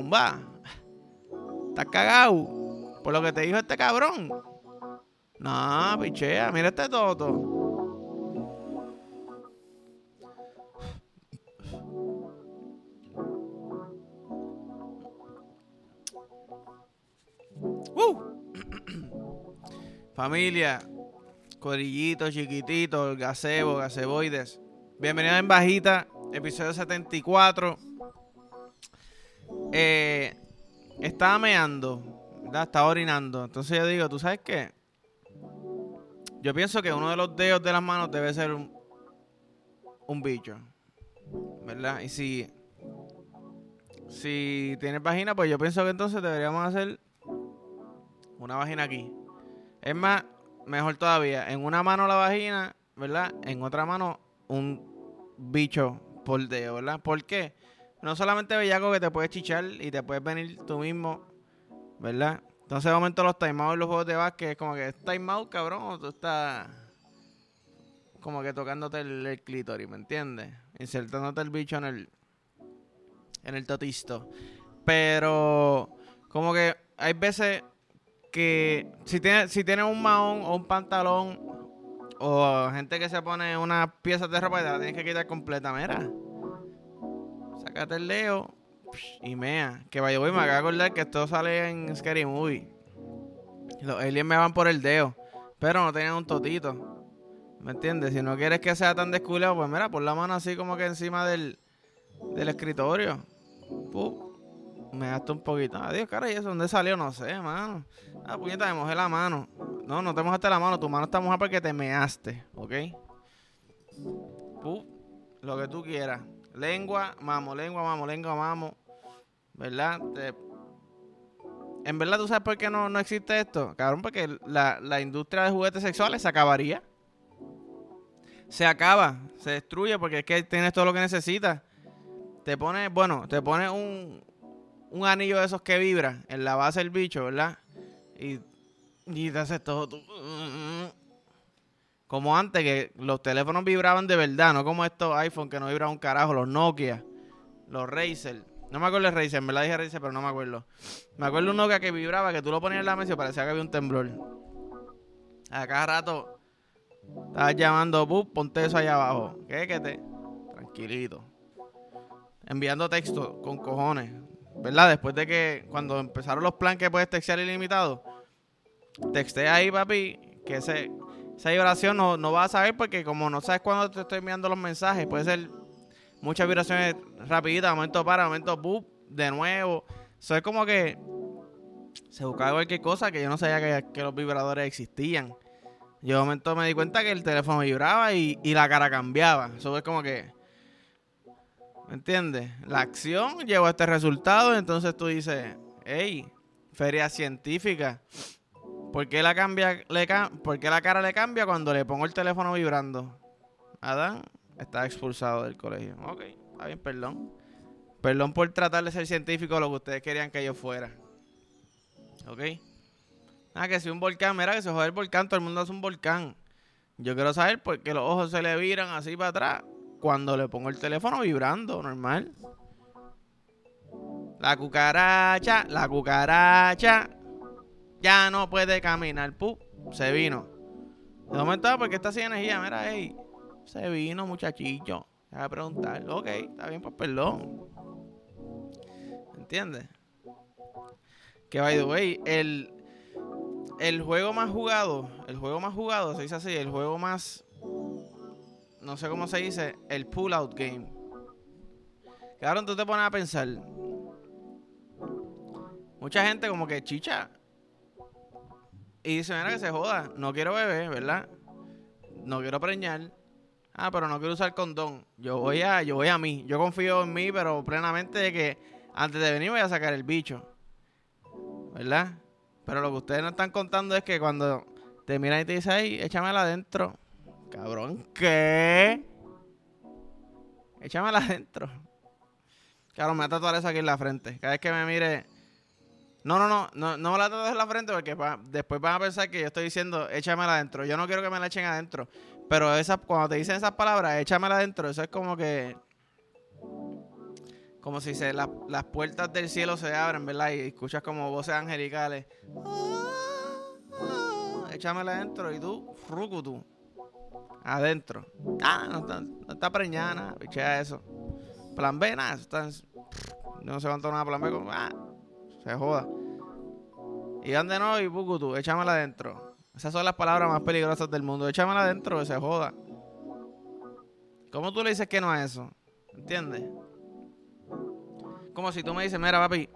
Zumba. ¿Estás cagado? Por lo que te dijo este cabrón. No, pichea, mira este toto. Familia, corillito, chiquitito, gazebo, gazeboides. Bienvenidos en Bajita, episodio 74. Eh, estaba meando, ¿verdad? Estaba orinando. Entonces yo digo, ¿tú sabes qué? Yo pienso que uno de los dedos de las manos debe ser un, un bicho. ¿Verdad? Y si, si tienes vagina, pues yo pienso que entonces deberíamos hacer una vagina aquí. Es más, mejor todavía, en una mano la vagina, ¿verdad? En otra mano un bicho por dedo, ¿verdad? ¿Por qué? No solamente bellaco que te puedes chichar y te puedes venir tú mismo, ¿verdad? Entonces de momento los timeouts en los juegos de básquet es como que es timeout, cabrón, o tú estás como que tocándote el, clítoris, ¿me entiendes? Insertándote el bicho en el en el totisto. Pero como que hay veces que si tienes si tiene un mahón o un pantalón o gente que se pone unas piezas de ropa y te la tienes que quitar completa, mira. Sácate el leo y mea. Que vaya, voy, me acabo de acordar que esto sale en Scary Movie. Los aliens me van por el dedo, pero no tenían un totito. ¿Me entiendes? Si no quieres que sea tan descuidado, pues mira, pon la mano así como que encima del, del escritorio. Me gasto un poquito. Adiós, cara, ¿y eso dónde salió? No sé, mano. Ah, puñeta, me mojé la mano. No, no te mojaste la mano. Tu mano está mojada porque te measte, ¿ok? Puh, lo que tú quieras. Lengua, mamo, lengua, mamo, lengua, mamo. ¿Verdad? En verdad, ¿tú sabes por qué no, no existe esto? Cabrón, porque la, la industria de juguetes sexuales se acabaría. Se acaba, se destruye porque es que tienes todo lo que necesitas. Te pone, bueno, te pone un, un anillo de esos que vibra en la base del bicho, ¿verdad? Y, y te haces todo tú. Como antes, que los teléfonos vibraban de verdad, no como estos iPhone que no vibraban un carajo, los Nokia, los Razer. No me acuerdo de Razer, me la dije Razer, pero no me acuerdo. Me acuerdo un Nokia que vibraba, que tú lo ponías en la mesa y parecía que había un temblor. A cada rato estabas llamando, ponte eso allá abajo. ¿Qué? Que te. Tranquilito. Enviando texto con cojones. ¿verdad? Después de que cuando empezaron los planes que puedes textear ilimitado, texté ahí, papi, que ese, esa vibración no, no vas a saber porque como no sabes cuándo te estoy enviando los mensajes, puede ser muchas vibraciones rapiditas, momento para, momento boop, de nuevo. Eso es como que se buscaba cualquier cosa que yo no sabía que, los vibradores existían. Yo de momento me di cuenta que el teléfono vibraba y, y la cara cambiaba. Eso es como que ¿Me entiendes? La acción llevó a este resultado, entonces tú dices, hey, feria científica. ¿Por qué, la cambia, le, ¿Por qué la cara le cambia cuando le pongo el teléfono vibrando? Adán está expulsado del colegio. Ok, está bien, perdón. Perdón por tratar de ser científico lo que ustedes querían que yo fuera. ¿Ok? Ah, que si un volcán, mira que se jode el volcán, todo el mundo hace un volcán. Yo quiero saber por qué los ojos se le viran así para atrás cuando le pongo el teléfono vibrando, normal. La cucaracha, la cucaracha, ya no puede caminar. Pup, se vino. De momento, ah, porque está sin energía, mira, ahí. Se vino, muchachillo. Deja de preguntar. Ok, está bien, pues perdón. ¿Entiendes? Que by the way, el, el juego más jugado, el juego más jugado, se dice así, el juego más no sé cómo se dice, el pull-out game. Claro, tú te pones a pensar. Mucha gente como que chicha. Y dice, mira que se joda, no quiero beber, ¿verdad? No quiero preñar. Ah, pero no quiero usar condón. Yo voy a, yo voy a mí. Yo confío en mí, pero plenamente de que antes de venir voy a sacar el bicho. ¿Verdad? Pero lo que ustedes no están contando es que cuando te miran y te dicen, ay, échamela adentro. Cabrón, ¿qué? Échamela adentro. Cabrón, me va a tatuar eso aquí en la frente. Cada vez que me mire. No, no, no, no, no me la tatues en la frente porque después van a pensar que yo estoy diciendo échamela adentro. Yo no quiero que me la echen adentro. Pero esa, cuando te dicen esas palabras, échamela adentro, eso es como que. como si se las puertas del cielo se abren, ¿verdad? Y escuchas como voces angelicales. Échamela adentro y tú, tú Adentro. Ah, no está, no está preñada, bichea eso. Plan B, nada, no se cuánto nada plan B, como, ah, se joda. Y ande no y tú échamela adentro. Esas son las palabras más peligrosas del mundo. Échamela adentro se joda. ¿Cómo tú le dices que no a eso? ¿Entiendes? Como si tú me dices, mira, papi,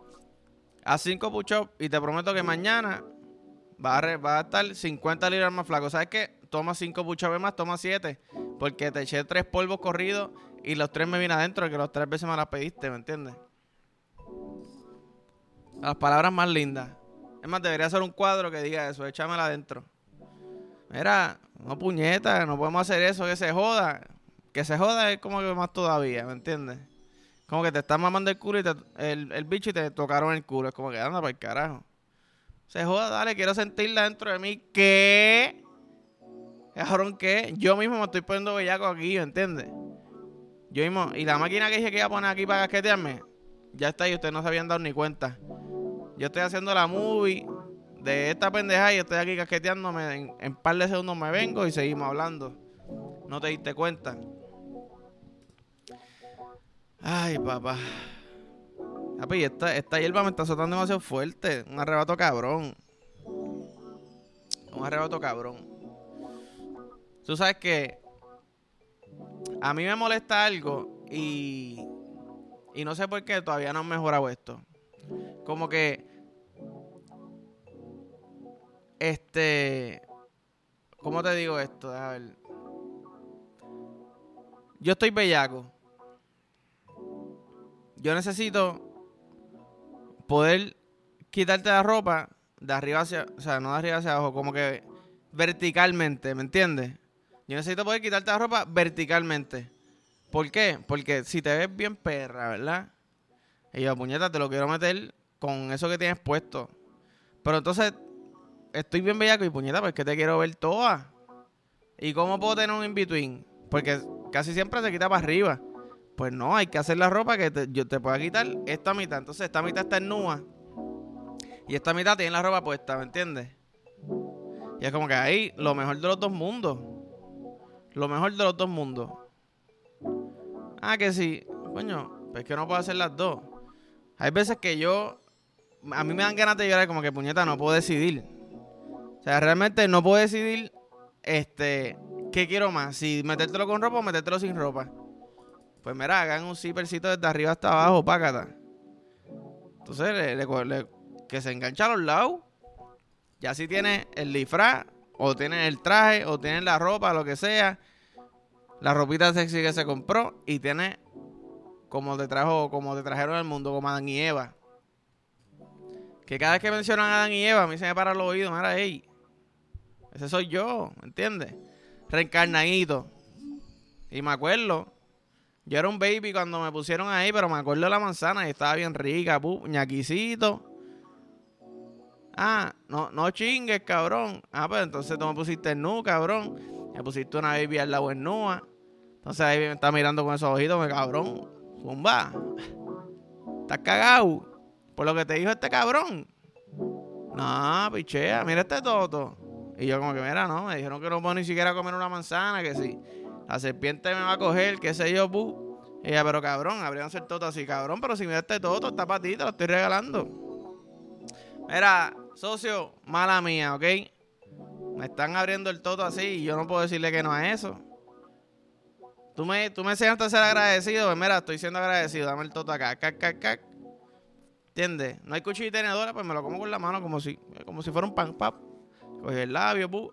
a 5 push-ups y te prometo que mañana va a, estar 50 libras más flaco. ¿Sabes qué? Toma 5 push-ups más, toma 7. Porque te eché tres polvos corridos y los tres me vienen adentro, que los tres veces me las pediste, ¿me entiendes? Las palabras más lindas. Es más, debería ser un cuadro que diga eso, échamela adentro. Mira, no puñeta, no podemos hacer eso, que se joda. Que se joda es como que más todavía, ¿me entiendes? Como que te están mamando el culo y el, bicho y te tocaron el culo. Es como que anda para el carajo. Se joda, dale, quiero sentirla dentro de mí. ¿Qué? Cabrón, ¿qué? Yo mismo me estoy poniendo bellaco aquí, ¿me entiendes? Yo mismo, y la máquina que dije que iba a poner aquí para casquetearme, ya está ahí, ustedes no se habían dado ni cuenta. Yo estoy haciendo la movie de esta pendeja y estoy aquí casqueteándome. En, en par de segundos me vengo y seguimos hablando. No te diste cuenta. Ay, papá. Papi, esta, esta hierba me está azotando demasiado fuerte. Un arrebato cabrón. Un arrebato cabrón. Tú sabes que a mí me molesta algo y, y no sé por qué todavía no han mejorado esto. Como que este ¿Cómo te digo esto? A ver. Yo estoy bellaco yo necesito poder quitarte la ropa de arriba hacia, o sea, no de arriba hacia abajo, como que verticalmente, ¿me entiendes? Yo necesito poder quitarte la ropa verticalmente. ¿Por qué? Porque si te ves bien perra, ¿verdad? Y yo, puñeta, te lo quiero meter con eso que tienes puesto. Pero entonces, estoy bien bellaco y puñeta, pues que te quiero ver toda. ¿Y cómo puedo tener un in-between? Porque casi siempre se quita para arriba. Pues no, hay que hacer la ropa que yo te pueda quitar esta mitad. Entonces esta mitad está en nua. Y esta mitad tiene la ropa puesta, ¿me entiendes? Y es como que ahí lo mejor de los dos mundos. Lo mejor de los dos mundos. Ah, que sí. Coño, pues que no puedo hacer las dos. Hay veces que yo. A mí me dan ganas de llorar como que puñeta, no puedo decidir. O sea, realmente no puedo decidir. Este. ¿Qué quiero más? Si metértelo con ropa o metértelo sin ropa. Pues mira, hagan un zippercito desde arriba hasta abajo, pácata. Entonces, que se engancha a los lados. Ya si tiene el disfraz, o tiene el traje, o tiene la ropa, lo que sea. La ropita sexy que se compró. Y tiene como te trajo, como te trajeron al mundo, como Adán y Eva. Que cada vez que mencionan a Adán y Eva, a mí se me para los oídos. Mira, ey. Ese soy yo, ¿me entiendes? Reencarnadito. Y me acuerdo yo era un baby cuando me pusieron ahí, pero me acuerdo de la manzana y estaba bien rica, ñaquisito. Ah, no, no chingues, cabrón. Ah, pues entonces tú me pusiste nu, cabrón. Me pusiste una baby al lado en nua. Entonces ahí me está mirando con esos ojitos, me cabrón. Zumba. Estás cagado. Por lo que te dijo este cabrón. No, pichea, mira este toto. Y yo como que, mira, no, me dijeron que no puedo ni siquiera comer una manzana, que sí. La serpiente me va a coger, qué sé yo, bu. Y ella, pero cabrón, habrían ser todo así, cabrón, pero si me este toto, está para lo estoy regalando. Mira, socio, mala mía, ¿ok? Me están abriendo el toto así y yo no puedo decirle que no a eso. Tú me, tú me enseñaste a ser agradecido, pues mira, estoy siendo agradecido, dame el toto acá, cac, cac, cac. ¿Entiendes? No hay cuchillo y tenedora, pues me lo como con la mano como si, como si fuera un pan pap. Cogí el labio, pu.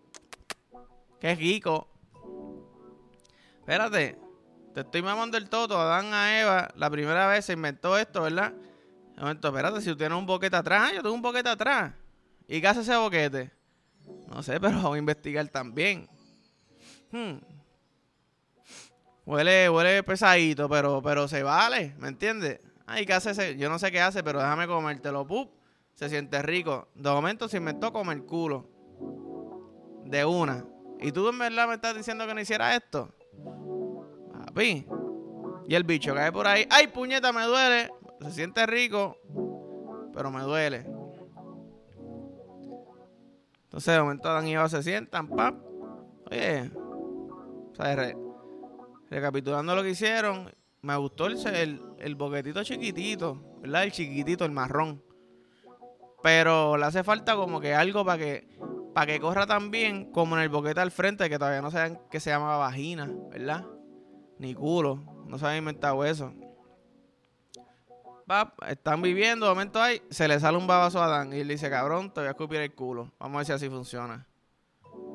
Qué rico. Espérate, te estoy mamando el toto. Adán a Eva, la primera vez se inventó esto, ¿verdad? Un momento, espérate, si tú tienes un boquete atrás, yo tengo un boquete atrás. ¿Y qué hace ese boquete? No sé, pero voy a investigar también. Hmm. Huele, huele pesadito, pero, pero se vale, ¿me entiendes? Ay, ¿qué hace ese? Yo no sé qué hace, pero déjame comértelo. Pup, se siente rico. De momento se inventó comer culo. De una. ¿Y tú en verdad me estás diciendo que no hiciera esto? Papi, Y el bicho cae por ahí. ¡Ay, puñeta, me duele! Se siente rico, pero me duele. Entonces, de momento Adán y Eva se sientan, pap. Oye, o sea, recapitulando lo que hicieron, me gustó el, el, boquetito chiquitito, ¿verdad? El chiquitito, el marrón. Pero le hace falta como que algo para que para que corra tan bien como en el boquete al frente, que todavía no saben que se llama vagina, ¿verdad? Ni culo. No se han inventado eso. Va, están viviendo, momento ahí, se le sale un babazo a Dan y él dice, cabrón, te voy a escupir el culo. Vamos a ver si así funciona.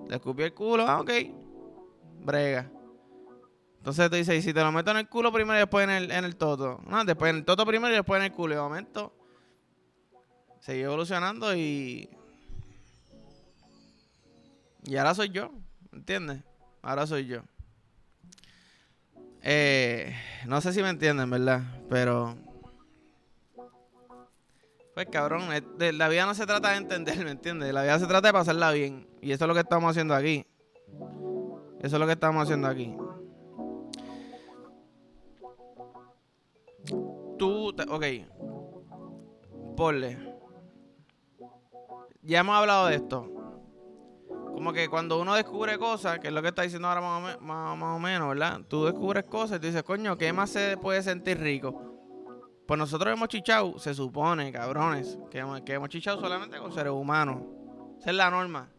Le escupí el culo, ah, ok. Brega. Entonces te dice, y si te lo meto en el culo primero y después en el, en el toto. No, después en el toto primero y después en el culo. Y de momento seguí evolucionando y. Y ahora soy yo, ¿entiendes? Ahora soy yo. Eh, no sé si me entienden, ¿verdad? Pero. Pues cabrón, la vida no se trata de entender, ¿me entiendes? La vida se trata de pasarla bien. Y eso es lo que estamos haciendo aquí. Eso es lo que estamos haciendo aquí. Tú, ok. Ponle. Ya hemos hablado de esto. Como que cuando uno descubre cosas, que es lo que está diciendo ahora más o, menos, ¿verdad? Tú descubres cosas y tú dices, coño, ¿qué más se puede sentir rico? Pues nosotros hemos chichado, se supone, cabrones, que, que hemos chichado solamente con seres humanos. Esa es la norma.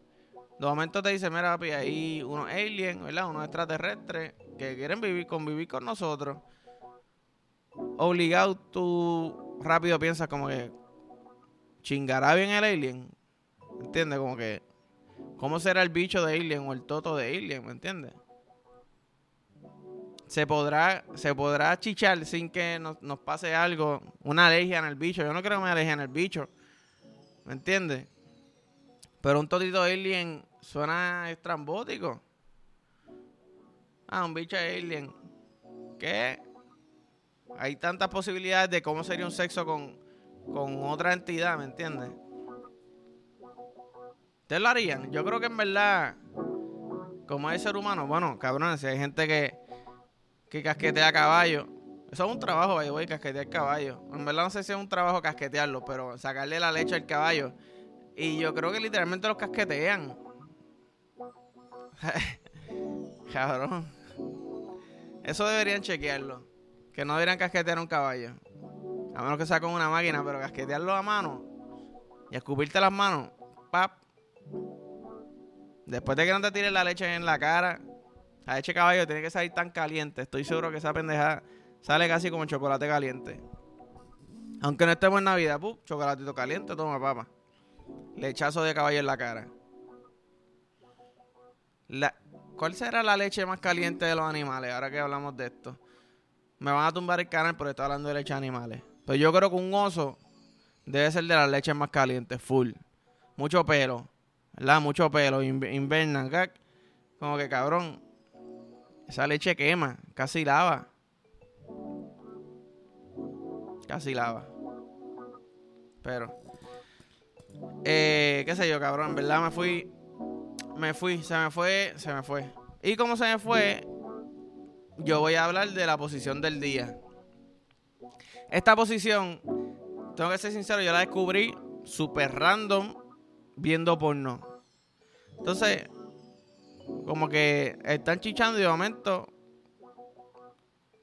De momento te dice, mira, papi, hay unos aliens, ¿verdad? Unos extraterrestres que quieren vivir, convivir con nosotros obligado tú rápido piensas como que chingará bien el alien. ¿Entiendes? Como que ¿cómo será el bicho de alien o el toto de alien? ¿Me entiendes? Se podrá, se podrá chichar sin que nos, pase algo, una alergia en el bicho. Yo no creo que me alergia en el bicho. ¿Me entiendes? Pero un totito de alien suena estrambótico. Ah, un bicho de alien. ¿Qué? hay tantas posibilidades de cómo sería un sexo con, otra entidad, ¿me entiendes? ¿Ustedes lo harían? Yo creo que en verdad, como es ser humano, bueno, cabrón, si hay gente que, que casquetea caballo, eso es un trabajo, voy a casquetear caballo. En verdad no sé si es un trabajo casquetearlo, pero sacarle la leche al caballo. Y yo creo que literalmente los casquetean. cabrón. Eso deberían chequearlo. Que no deberían casquetear un caballo. A menos que sea con una máquina, pero casquetearlo a mano y escupirte las manos, pap. Después de que no te tires la leche en la cara, la leche caballo tiene que salir tan caliente. Estoy seguro que esa pendeja sale casi como chocolate caliente. Aunque no estemos en Navidad, pup, chocolatito caliente, toma papa. Lechazo de caballo en la cara. ¿Cuál será la leche más caliente de los animales? Ahora que hablamos de esto me van a tumbar el canal porque estoy hablando de leche de animales. Pero yo creo que un oso debe ser de las leches más calientes, full. Mucho pelo, ¿verdad? Mucho pelo, invernan, como que cabrón. Esa leche quema, casi lava. Casi lava. Pero, eh, qué sé yo, cabrón, verdad me fui, me fui, se me fue, se me fue. Y como se me fue, yo voy a hablar de la posición del día. Esta posición, tengo que ser sincero, yo la descubrí súper random viendo porno. Entonces, como que están chichando y de momento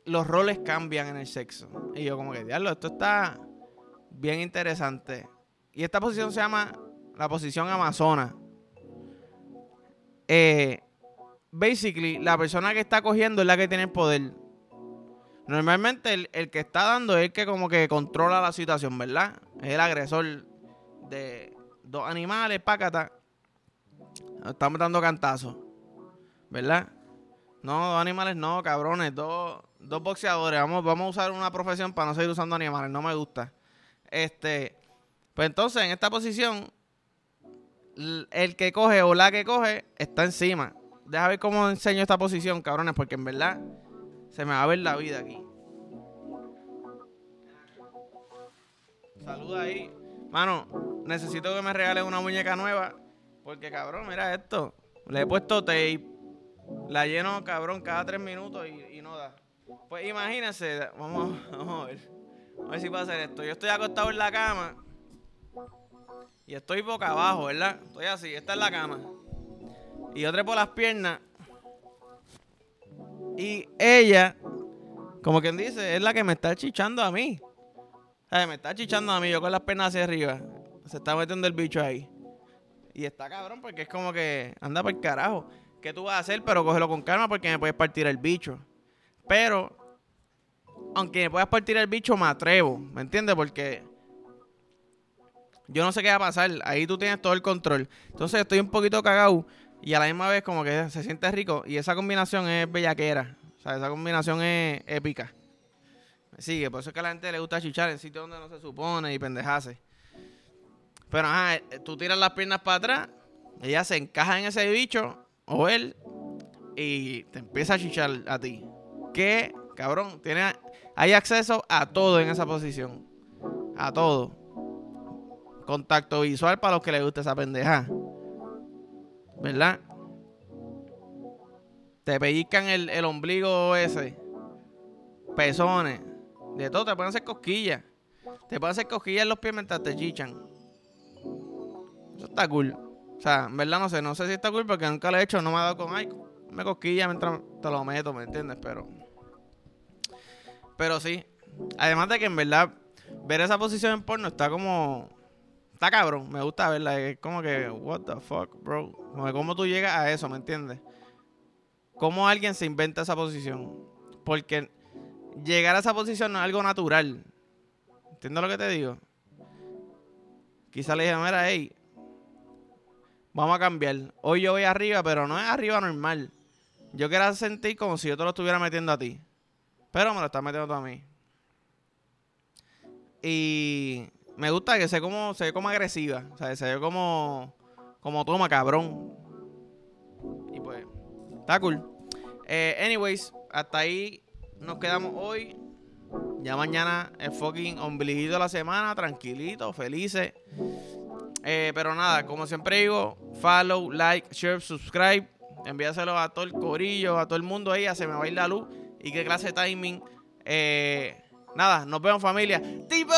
los roles cambian en el sexo. Y yo como que, diablo, esto está bien interesante. Y esta posición se llama la posición amazona. Eh, basically, la persona que está cogiendo es la que tiene el poder. Normalmente el, que está dando es el que como que controla la situación, ¿verdad? Es el agresor de dos animales, pácata. Estamos dando cantazos, ¿verdad? No, dos animales no, cabrones, dos, dos boxeadores. Vamos, vamos a usar una profesión para no seguir usando animales, no me gusta. Este, pues entonces en esta posición, el que coge o la que coge está encima deja ver cómo enseño esta posición, cabrones, porque en verdad se me va a ver la vida aquí. Saluda ahí. Mano, necesito que me regales una muñeca nueva. Porque, cabrón, mira esto. Le he puesto tape. La lleno, cabrón, cada tres minutos y, no da. Pues imagínense, vamos, vamos a ver. A ver si puedo hacer esto. Yo estoy acostado en la cama. Y estoy boca abajo, ¿verdad? Estoy así, esta es la cama. Y yo trepo las piernas. Y ella, como quien dice, es la que me está chichando a mí. O me está chichando a mí, yo con las piernas hacia arriba. Se está metiendo el bicho ahí. Y está cabrón porque es como que anda por el carajo. ¿Qué tú vas a hacer? Pero cógelo con calma porque me puedes partir el bicho. Pero, aunque me puedas partir el bicho, me atrevo. ¿Me entiendes? Porque yo no sé qué va a pasar. Ahí tú tienes todo el control. Entonces estoy un poquito cagado. Y a la misma vez como que se siente rico. Y esa combinación es bellaquera. O sea, esa combinación es épica. sigue. Por eso es que a la gente le gusta chichar en sitios donde no se supone y pendejase. Pero ajá, eh, tú tiras las piernas para atrás. Ella se encaja en ese bicho. O él. Y te empieza a chichar a ti. Que, cabrón, tiene, hay acceso a todo en esa posición. A todo. Contacto visual para los que les guste esa pendeja. ¿Verdad? Te pellizcan el, el ombligo ese. Pezones. De todo, te pueden hacer cosquillas. Te pueden hacer cosquillas en los pies mientras te chichan. Eso está cool. O sea, en verdad no sé, no sé si está cool porque nunca lo he hecho, no me ha dado con ay, me cosquilla mientras te lo meto, ¿me entiendes? Pero. Pero sí. Además de que en verdad, ver esa posición en porno está como. Está cabrón, me gusta verla. Es como que, what the fuck, bro. ¿Cómo tú llegas a eso, me entiendes? ¿Cómo alguien se inventa esa posición? Porque llegar a esa posición no es algo natural. ¿Entiendes lo que te digo? Quizá le dije, mira, hey, vamos a cambiar. Hoy yo voy arriba, pero no es arriba normal. Yo quiero sentir como si yo te lo estuviera metiendo a ti. Pero me lo estás metiendo tú a mí. Y me gusta que se como, se ve como agresiva. O sea, se ve como, como toma, cabrón. Y pues, está cool. Eh, anyways, hasta ahí nos quedamos hoy. Ya mañana el fucking ombliguito de la semana, tranquilito, felices. Eh, pero nada, como siempre digo, follow, like, share, subscribe. Envíaselo a todo el corillo, a todo el mundo ahí, a se me va a ir la luz. Y qué clase de timing. Eh, nada, nos vemos familia. ¡Tipo!